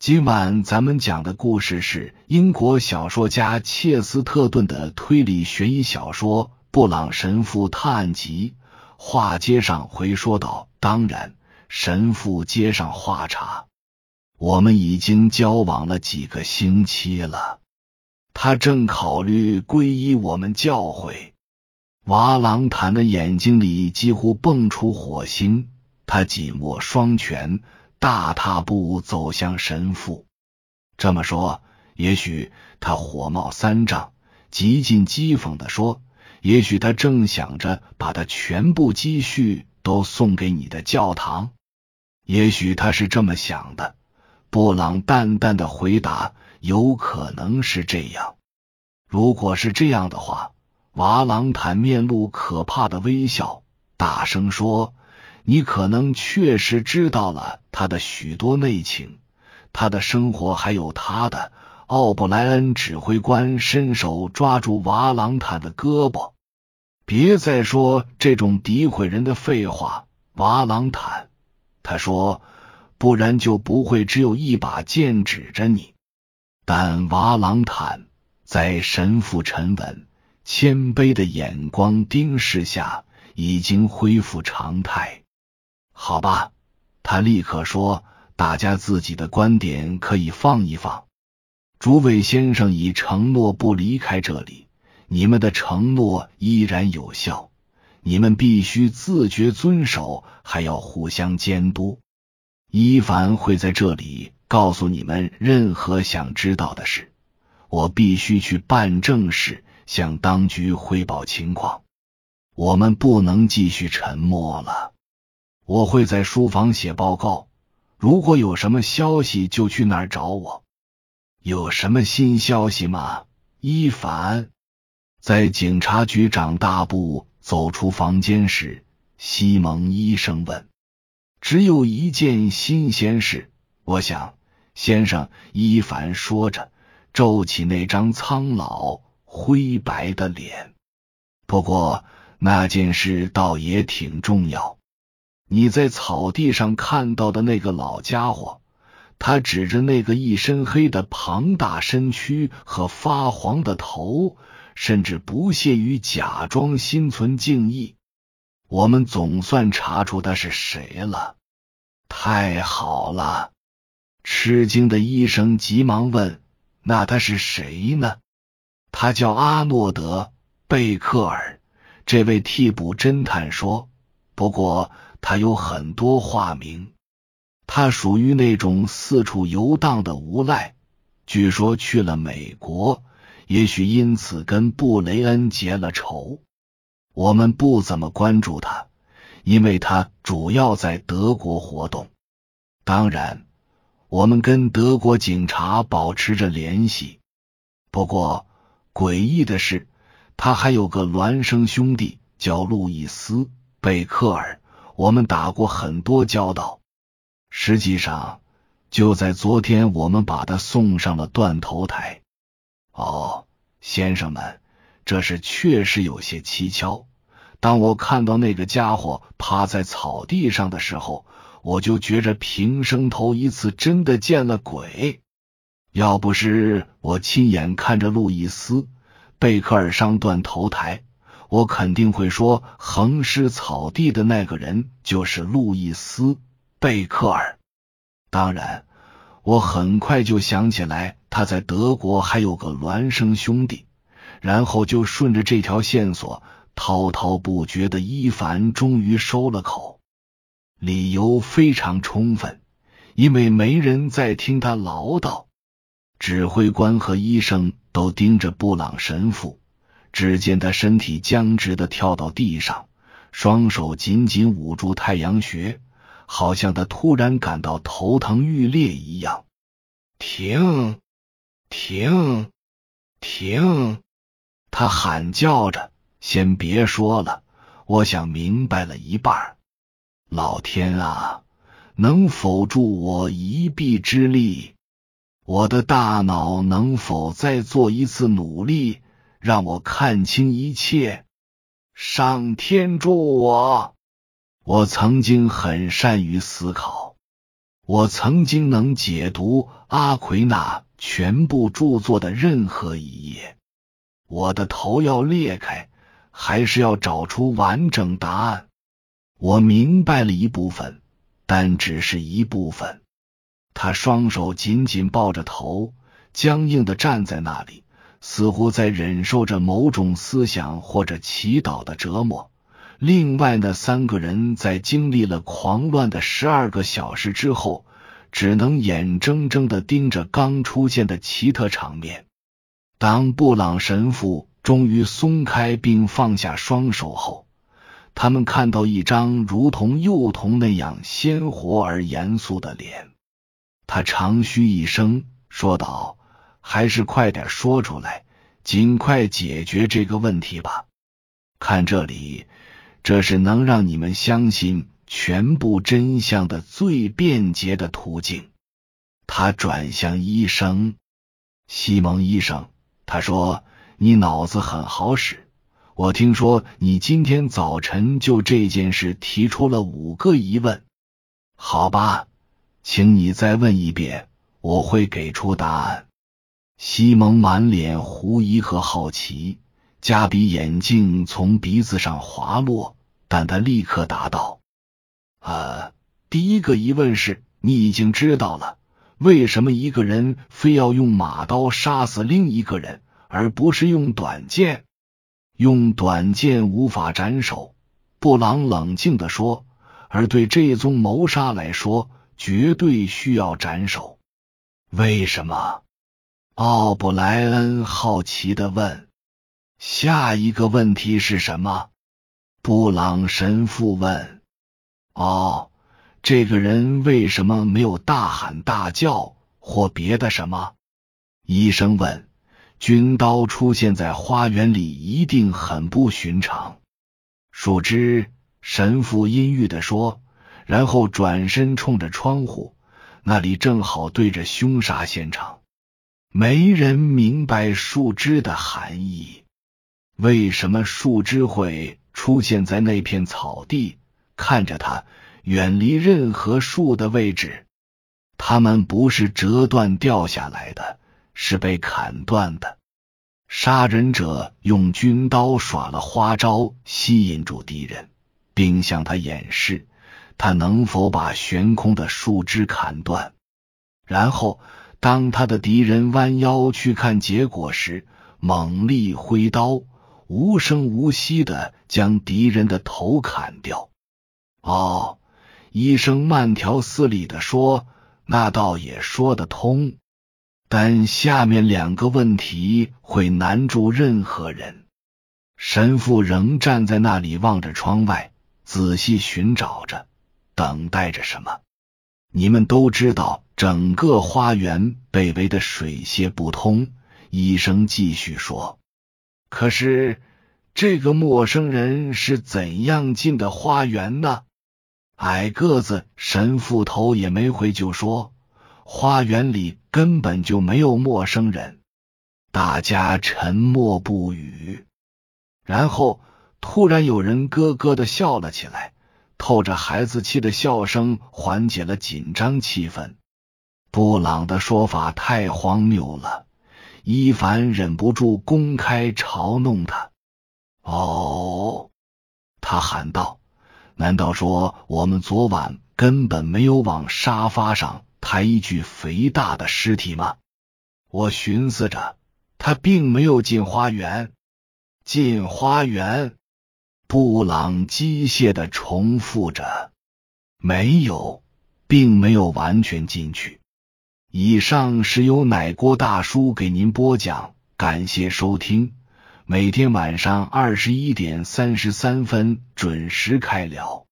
今晚咱们讲的故事是英国小说家切斯特顿的推理悬疑小说《布朗神父探案集》。话接上回说道：“当然，神父接上话茬。我们已经交往了几个星期了，他正考虑皈依我们教会。”瓦朗坦的眼睛里几乎蹦出火星，他紧握双拳。大踏步走向神父。这么说，也许他火冒三丈，极尽讥讽的说：“也许他正想着把他全部积蓄都送给你的教堂。也许他是这么想的。”布朗淡淡的回答：“有可能是这样。如果是这样的话，瓦朗坦面露可怕的微笑，大声说。”你可能确实知道了他的许多内情，他的生活还有他的。奥布莱恩指挥官伸手抓住瓦朗坦的胳膊，别再说这种诋毁人的废话，瓦朗坦。他说，不然就不会只有一把剑指着你。但瓦朗坦在神父沉稳、谦卑的眼光盯视下，已经恢复常态。好吧，他立刻说：“大家自己的观点可以放一放。诸位先生已承诺不离开这里，你们的承诺依然有效。你们必须自觉遵守，还要互相监督。伊凡会在这里告诉你们任何想知道的事。我必须去办正事，向当局汇报情况。我们不能继续沉默了。”我会在书房写报告，如果有什么消息就去那儿找我。有什么新消息吗？伊凡在警察局长大步走出房间时，西蒙医生问：“只有一件新鲜事，我想，先生。”伊凡说着，皱起那张苍老灰白的脸。不过那件事倒也挺重要。你在草地上看到的那个老家伙，他指着那个一身黑的庞大身躯和发黄的头，甚至不屑于假装心存敬意。我们总算查出他是谁了，太好了！吃惊的医生急忙问：“那他是谁呢？”他叫阿诺德·贝克尔。这位替补侦探说：“不过。”他有很多化名，他属于那种四处游荡的无赖，据说去了美国，也许因此跟布雷恩结了仇。我们不怎么关注他，因为他主要在德国活动。当然，我们跟德国警察保持着联系。不过，诡异的是，他还有个孪生兄弟，叫路易斯·贝克尔。我们打过很多交道，实际上就在昨天，我们把他送上了断头台。哦，先生们，这事确实有些蹊跷。当我看到那个家伙趴在草地上的时候，我就觉着平生头一次真的见了鬼。要不是我亲眼看着路易斯·贝克尔上断头台。我肯定会说，横尸草地的那个人就是路易斯·贝克尔。当然，我很快就想起来他在德国还有个孪生兄弟，然后就顺着这条线索滔滔不绝的。伊凡终于收了口，理由非常充分，因为没人再听他唠叨。指挥官和医生都盯着布朗神父。只见他身体僵直的跳到地上，双手紧紧捂住太阳穴，好像他突然感到头疼欲裂一样。停！停！停！他喊叫着：“先别说了，我想明白了一半。老天啊，能否助我一臂之力？我的大脑能否再做一次努力？”让我看清一切，上天助我！我曾经很善于思考，我曾经能解读阿奎那全部著作的任何一页。我的头要裂开，还是要找出完整答案？我明白了一部分，但只是一部分。他双手紧紧抱着头，僵硬的站在那里，似乎在忍受着某种思想或者祈祷的折磨。另外那三个人在经历了狂乱的十二个小时之后，只能眼睁睁的盯着刚出现的奇特场面。当布朗神父终于松开并放下双手后，他们看到一张如同幼童那样鲜活而严肃的脸。他长吁一声，说道：“还是快点说出来，尽快解决这个问题吧。看这里。”这是能让你们相信全部真相的最便捷的途径。他转向医生西蒙医生，他说：“你脑子很好使。我听说你今天早晨就这件事提出了五个疑问。好吧，请你再问一遍，我会给出答案。”西蒙满脸狐疑和好奇。加比眼镜从鼻子上滑落，但他立刻答道：“啊，第一个疑问是，你已经知道了，为什么一个人非要用马刀杀死另一个人，而不是用短剑？用短剑无法斩首。”布朗冷静的说，“而对这宗谋杀来说，绝对需要斩首。为什么？”奥布莱恩好奇的问。下一个问题是什么？布朗神父问。哦，这个人为什么没有大喊大叫或别的什么？医生问。军刀出现在花园里一定很不寻常。树枝，神父阴郁的说，然后转身冲着窗户，那里正好对着凶杀现场。没人明白树枝的含义。为什么树枝会出现在那片草地？看着它，远离任何树的位置。它们不是折断掉下来的，是被砍断的。杀人者用军刀耍了花招，吸引住敌人，并向他演示他能否把悬空的树枝砍断。然后，当他的敌人弯腰去看结果时，猛力挥刀。无声无息的将敌人的头砍掉。哦，医生慢条斯理的说：“那倒也说得通，但下面两个问题会难住任何人。”神父仍站在那里望着窗外，仔细寻找着，等待着什么。你们都知道，整个花园被围得水泄不通。医生继续说。可是，这个陌生人是怎样进的花园呢？矮个子神父头也没回就说：“花园里根本就没有陌生人。”大家沉默不语。然后突然有人咯咯的笑了起来，透着孩子气的笑声缓解了紧张气氛。布朗的说法太荒谬了。伊凡忍不住公开嘲弄他。哦，他喊道：“难道说我们昨晚根本没有往沙发上抬一具肥大的尸体吗？”我寻思着，他并没有进花园。进花园，布朗机械的重复着：“没有，并没有完全进去。”以上是由奶锅大叔给您播讲，感谢收听。每天晚上二十一点三十三分准时开聊。